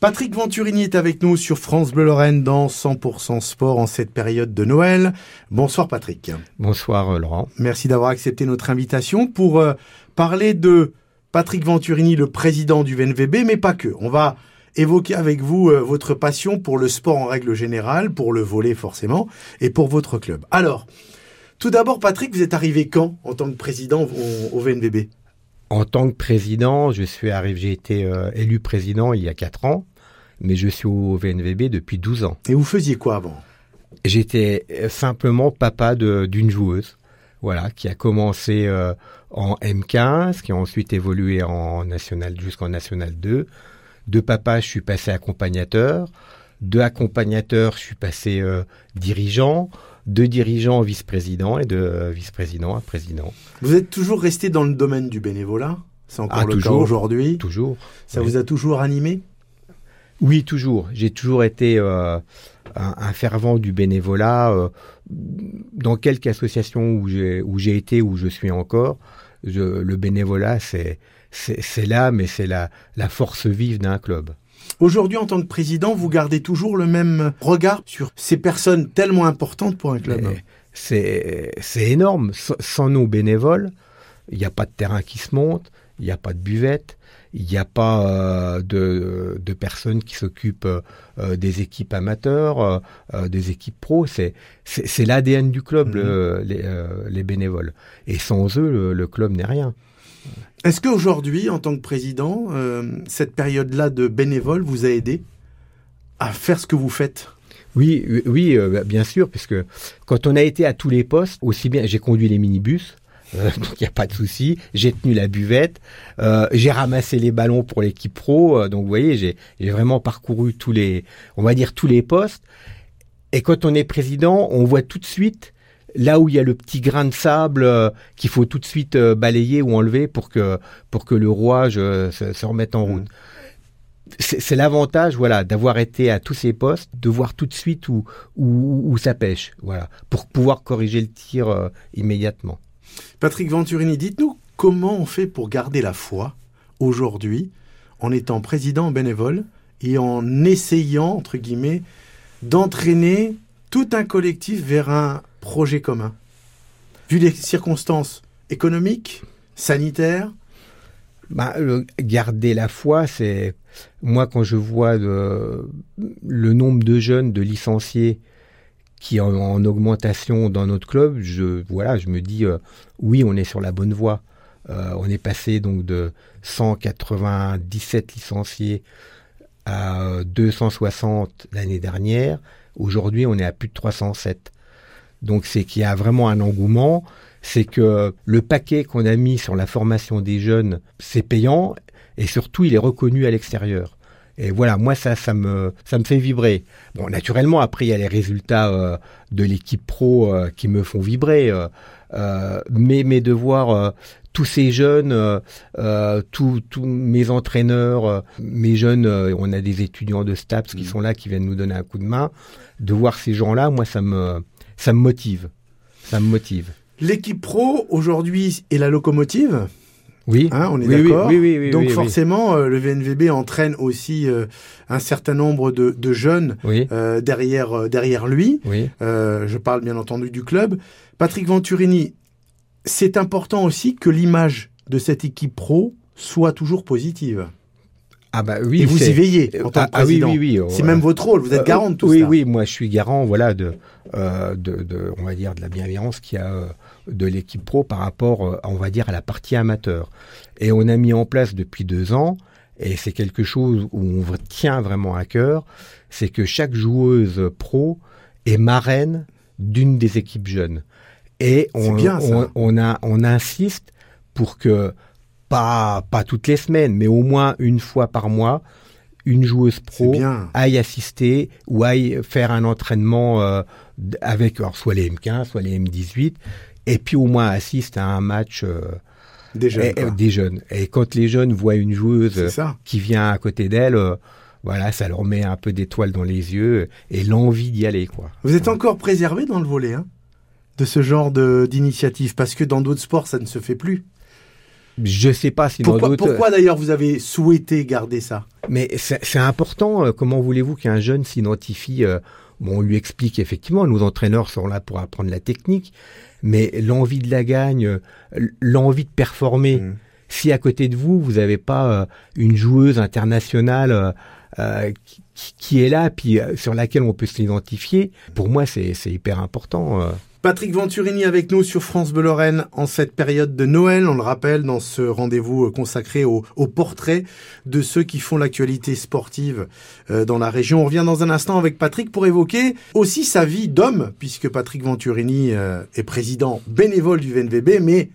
Patrick Venturini est avec nous sur France Bleu Lorraine dans 100% sport en cette période de Noël. Bonsoir Patrick. Bonsoir euh, Laurent. Merci d'avoir accepté notre invitation pour euh, parler de Patrick Venturini, le président du VNVB, mais pas que. On va évoquer avec vous euh, votre passion pour le sport en règle générale, pour le volet forcément, et pour votre club. Alors, tout d'abord Patrick, vous êtes arrivé quand en tant que président au, au VNVB En tant que président, je suis arrivé, j'ai été élu président il y a quatre ans mais je suis au VNVB depuis 12 ans. Et vous faisiez quoi avant? J'étais simplement papa d'une joueuse, voilà, qui a commencé euh, en M15, qui a ensuite évolué en national jusqu'en national 2. De papa, je suis passé accompagnateur. De accompagnateur, je suis passé euh, dirigeant. De dirigeant, vice-président et de euh, vice-président à président. Vous êtes toujours resté dans le domaine du bénévolat? C'est encore ah, le toujours, cas aujourd'hui? Toujours. Ça vous a toujours animé? Oui, toujours. J'ai toujours été euh, un, fervent du bénévolat. Euh, dans quelque association où j'ai où j'ai été, où je suis encore, le bénévolat, c'est c'est là, mais c'est la, la force vive d'un club. Aujourd'hui, en tant que président, vous gardez toujours le même regard sur ces personnes tellement importantes pour un club. C'est énorme. Sans nos bénévoles, il n'y a pas de terrain qui se monte, il n'y a pas de buvette, il n'y a pas euh, de, de, personnes qui s'occupent euh, des équipes amateurs, euh, des équipes pro. C'est c'est l'ADN du club, mhm. les, les, bénévoles. Et sans eux, le, club n'est rien. Est-ce qu'aujourd'hui, en tant que président, cette période-là de bénévoles vous a aidé à faire ce que vous faites? Oui, oui, bien sûr, puisque quand on a été à tous les postes, aussi bien j'ai conduit les minibus, euh, donc il n'y a pas de souci. J'ai tenu la buvette, euh, j'ai ramassé les ballons pour l'équipe pro. Euh, donc vous voyez, j'ai vraiment parcouru tous les, on va dire tous les postes. Et quand on est président, on voit tout de suite là où il y a le petit grain de sable qu'il faut tout de suite balayer ou enlever pour que pour que le rouage se, remette en route. C'est l'avantage, voilà, d'avoir été à tous ces postes, de voir tout de suite où, où, où ça pêche, voilà, pour pouvoir corriger le tir immédiatement. Patrick Venturini, dites-nous comment on fait pour garder la foi aujourd'hui en étant président bénévole et en essayant, entre guillemets, d'entraîner tout un collectif vers un projet commun. Vu les circonstances économiques, sanitaires, bah, garder la foi, c'est moi quand je vois le nombre de jeunes, de licenciés qui est en, augmentation dans notre club, je, voilà, je me dis, euh, oui, on est sur la bonne voie. Euh, on est passé donc de 197 licenciés à 260 l'année dernière. Aujourd'hui, on est à plus de 307. Donc c'est qu'il y a vraiment un engouement. C'est que le paquet qu'on a mis sur la formation des jeunes, c'est payant et surtout il est reconnu à l'extérieur. Et voilà, moi ça, ça me, ça me fait vibrer. Bon, naturellement, après il y a les résultats euh, de l'équipe pro euh, qui me font vibrer, euh, mais, mais de voir tous ces jeunes, tous, tous mes entraîneurs, mes jeunes, on a des étudiants de STAPS qui mmh. sont là, qui viennent nous donner un coup de main. De voir ces gens-là, moi ça me, ça me motive, ça me motive. L'équipe pro aujourd'hui est la locomotive? Oui, hein, on est d'accord. Oui, Donc forcément, euh, le VNVB entraîne aussi euh, un certain nombre de, de jeunes euh, derrière derrière lui. je parle bien entendu du club. Patrick Venturini, c'est important aussi que l'image de cette équipe pro soit toujours positive. Ah bah oui, et vous y veillez en tant que ah, président. oui, oui, oui, c'est même votre rôle. Vous êtes garant de tout oui, ça. Oui, oui, moi je suis garant, voilà, de, de, de, on va dire, de la bienveillance qu'il y a de l'équipe pro par rapport, euh, on va dire, à la partie amateur. Et on a mis en place depuis deux ans, et c'est quelque chose où on tient vraiment à cœur, c'est que chaque joueuse pro est marraine d'une des équipes jeunes. Et on, on, a, on insiste pour que, pas, pas toutes les semaines, mais au moins une fois par mois, une joueuse pro aille assister ou aille faire un entraînement euh, avec soit les M15, soit les M18, et puis au moins assiste à un match euh, des, jeunes, et, des jeunes. Et quand les jeunes voient une joueuse qui vient à côté d'elle, euh, voilà, ça leur met un peu d'étoiles dans les yeux et l'envie d'y aller. quoi. Vous êtes encore préservé dans le volet hein, de ce genre d'initiative? Parce que dans d'autres sports, ça ne se fait plus. Je sais pas si pourquoi. Pourquoi d'ailleurs vous avez souhaité garder ça? Mais c'est important. Euh, comment voulez-vous qu'un jeune s'identifie euh, Bon, on lui explique effectivement, nos entraîneurs sont là pour apprendre la technique, mais l'envie de la gagne, euh, l'envie de performer. Mmh. Si à côté de vous, vous n'avez pas une joueuse internationale qui, qui, est là, puis sur laquelle on peut s'identifier, pour moi, c'est hyper important. Patrick Venturini avec nous sur France Bleu Lorraine en cette période de Noël. On le rappelle dans ce rendez-vous euh, consacré au, portrait de ceux qui font l'actualité sportive euh, dans la région. On revient dans un instant avec Patrick pour évoquer aussi sa vie d'homme, puisque Patrick Venturini euh, est président bénévole du VNVB, mais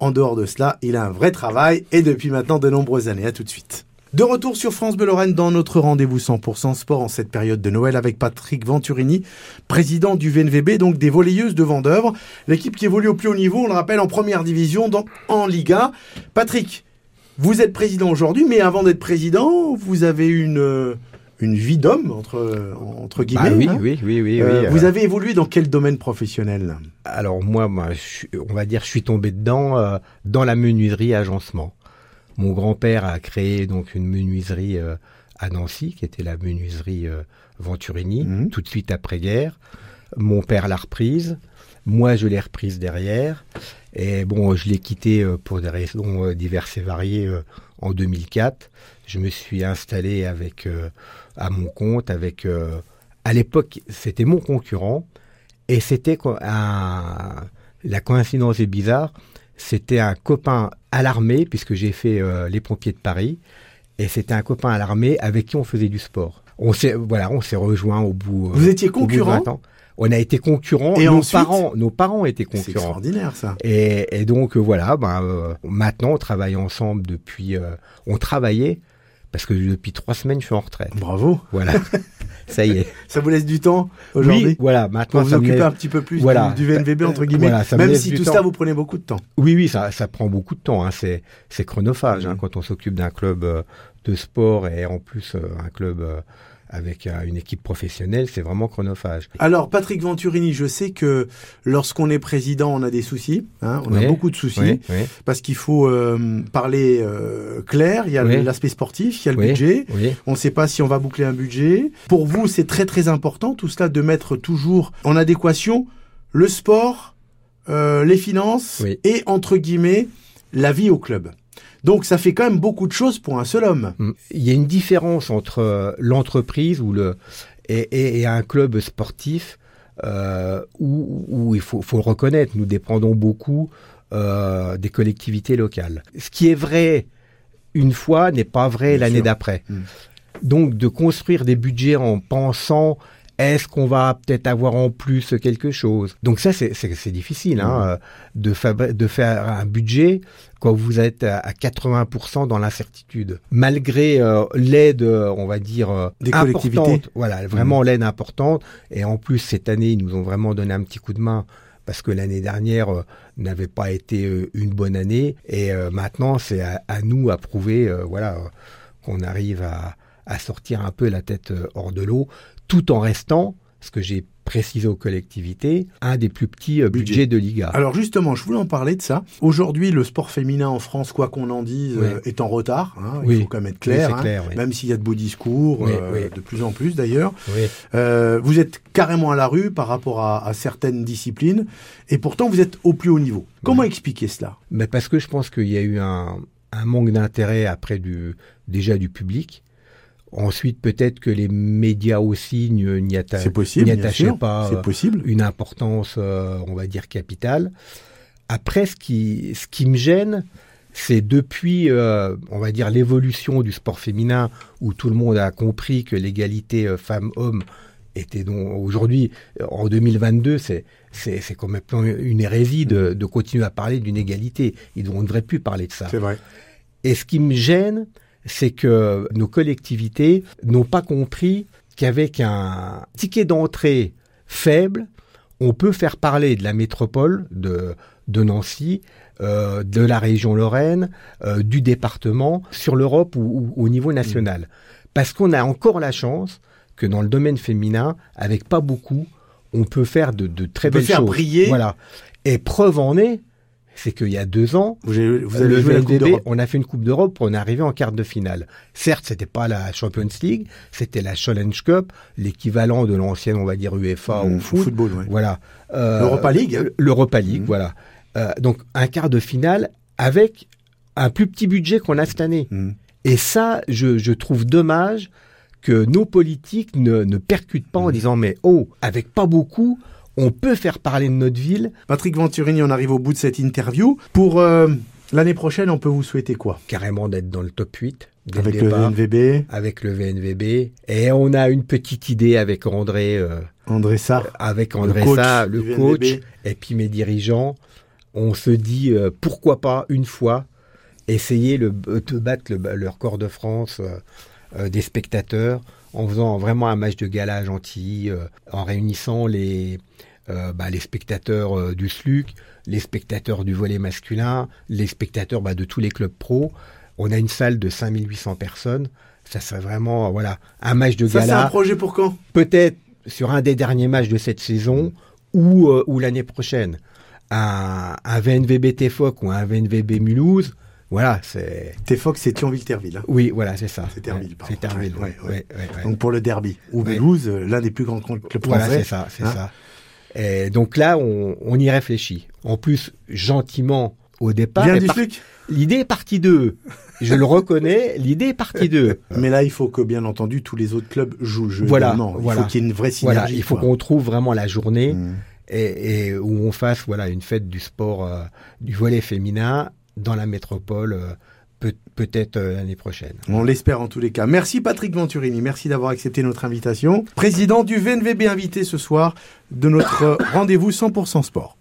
en dehors de cela, il a un vrai travail et depuis maintenant de nombreuses années. À tout de suite. De retour sur France Bleu Lorraine dans notre rendez-vous 100% sport en cette période de Noël avec Patrick Venturini, président du VNVB, donc des volleyeuses de Vendœuvre. L'équipe qui évolue au plus haut niveau, on le rappelle, en première division, donc en Liga. Patrick, vous êtes président aujourd'hui, mais avant d'être président, vous avez une, une vie d'homme, entre, entre bah guillemets. oui, hein oui, oui, oui, euh, Vous avez évolué dans quel domaine professionnel? Alors moi, moi on va dire, je suis tombé dedans euh, dans la menuiserie agencement. Mon grand-père a créé donc une menuiserie euh, à Nancy, qui était la menuiserie euh, Venturini, mhm. tout de suite après-guerre. Mon père l'a reprise. Moi, je l'ai reprise derrière. Et bon, je l'ai quitté euh, pour des raisons diverses et variées en 2004. Je me suis installé avec à mon compte avec à l'époque, c'était mon concurrent et c'était la coïncidence est bizarre. C'était un copain à l'armée, puisque j'ai fait euh, les pompiers de Paris, et c'était un copain à l'armée avec qui on faisait du sport. On s'est voilà, on s'est rejoint au bout. Euh, Vous étiez concurrents on a été concurrents. Et nos parents, nos parents étaient concurrents. C'est extraordinaire ça. Et, donc euh, voilà, ben, maintenant on travaille ensemble depuis. on travaillait parce que depuis trois semaines je suis en retraite. Bravo. Voilà. ça y est. Ça vous laisse du temps aujourd'hui Oui, voilà. Maintenant, pour vous occuper un petit peu plus du, VNVB entre guillemets. même si tout ça vous prenez beaucoup de temps. Oui, oui, ça, ça prend beaucoup de temps. Hein. C'est, c'est chronophage hein, quand on s'occupe d'un club euh, de sport et en plus euh, un club euh, avec euh, une équipe professionnelle, c'est vraiment chronophage. Alors, Patrick Venturini, je sais que lorsqu'on est président, on a des soucis. Hein, on a beaucoup de soucis parce qu'il faut euh, parler euh, clair. Il y a l'aspect sportif, il y a le budget. On ne sait pas si on va boucler un budget. Pour vous, c'est très très important tout cela de mettre toujours en adéquation le sport, les finances et entre guillemets la vie au club. Donc ça fait quand même beaucoup de choses pour un seul homme. Mm. Il y a une différence entre euh, l'entreprise ou le et, un club sportif euh, où, il faut, le reconnaître, nous dépendons beaucoup euh, des collectivités locales. Ce qui est vrai une fois n'est pas vrai l'année d'après. Mm. Donc de construire des budgets en pensant est-ce qu'on va peut-être avoir en plus quelque chose? Donc ça, c'est difficile hein, mmh. de, de faire un budget quand vous êtes à 80% dans l'incertitude. Malgré euh, l'aide, on va dire, euh, des collectivités. Voilà, vraiment mmh. l'aide importante. Et en plus, cette année, ils nous ont vraiment donné un petit coup de main parce que l'année dernière euh, n'avait pas été une bonne année. Et maintenant, c'est à, nous à prouver voilà, qu'on arrive à, à sortir un peu la tête hors de l'eau tout en restant, ce que j'ai précisé aux collectivités, un des plus petits euh, budgets de Liga. Alors justement, je voulais en parler de ça. Aujourd'hui, le sport féminin en France, quoi qu'on en dise, euh, est en retard. Hein. il faut quand même être clair, hein. même s'il y a de beaux discours, euh, de plus en plus d'ailleurs. vous êtes carrément à la rue par rapport à, certaines disciplines, et pourtant vous êtes au plus haut niveau. Comment expliquer cela? Mais Parce que je pense qu'il y a eu un, un manque d'intérêt après du, déjà du public. Ensuite, peut-être que les médias aussi n'y attachaient pas euh, possible. une importance, euh, on va dire, capitale. Après, ce qui, ce qui me gêne, c'est depuis, euh, on va dire, l'évolution du sport féminin, où tout le monde a compris que l'égalité femmes-hommes était donc aujourd'hui, en 2022, c'est c'est quand même une hérésie de, de continuer à parler d'une égalité. Ils ne devrait plus parler de ça. C'est vrai. Et ce qui me gêne, c'est que nos collectivités n'ont pas compris qu'avec un ticket d'entrée faible, on peut faire parler de la métropole de, Nancy, euh, de la région Lorraine, euh, du département, sur l'Europe ou, au niveau national. Parce qu'on a encore la chance que dans le domaine féminin, avec pas beaucoup, on peut faire de, très belles choses. briller. Voilà. Et preuve en est, c'est qu'il y a deux ans, Vous avez, vous avez le joué la Coupe VNVB, d'Europe. on a fait une Coupe d'Europe, on est arrivé en quart de finale. Certes, c'était pas la Champions League, c'était la Challenge Cup, l'équivalent de l'ancienne, on va dire UEFA Mmh, au foot. football, ouais. Voilà. Euh, L'Europa League, hein. L'Europa League, Mhm. voilà. Euh, donc un quart de finale avec un plus petit budget qu'on a cette année. Mm. Et ça, je, je trouve dommage que nos politiques ne, ne percutent pas en Mhm. disant mais oh, avec pas beaucoup, on peut faire parler de notre ville. Patrick Venturini, on arrive au bout de cette interview. Pour euh, l'année prochaine, on peut vous souhaiter quoi? Carrément d'être dans le top 8 dès Avec le le départ, NVB, avec le VNVB. Et on a une petite idée avec André, euh, André Sarr. avec André du le coach, VNVB. et puis mes dirigeants. On se dit euh, pourquoi pas une fois essayer le, de battre le, le record de France euh, euh, des spectateurs en faisant vraiment un match de gala gentil, euh, en réunissant les, euh, bah, les spectateurs euh, du SLUC, les spectateurs du volet masculin, les spectateurs bah, de tous les clubs pro. On a une salle de 5800 personnes. Ça serait vraiment voilà un match de Ça, c'est gala un projet pour quand? Peut-être sur un des derniers matchs de cette saison ou, ou l'année prochaine. Un, un VNVB TFOC ou un VNVB Mulhouse, voilà, c'est... TFOX, c'est Thionville-Terville. hein. Oui, voilà, c'est ça. C'est Terville, pardon. C'est Terville, Ouais. Donc pour le derby. Ou. Mulhouse, euh, l'un des plus grands clubs Voilà, français. c'est ça, c'est hein. ça. Et donc là, on, on y réfléchit. En plus, gentiment, au départ, est du par- l'idée est partie d'eux. Je le reconnais, l'idée est partie d'eux. Mais là, il faut que, bien entendu, tous les autres clubs jouent le jeu. Voilà. Il voilà. faut qu'il y ait une vraie synergie. Voilà, il faut qu'on trouve vraiment la journée Mm. et, et où on fasse voilà une fête du sport euh, du volet féminin dans la métropole euh, peut- peut-être euh, l'année prochaine. On l'espère en tous les cas. Merci Patrick Venturini, merci d'avoir accepté notre invitation. Président du VNVB invité ce soir de notre rendez-vous 100% sport.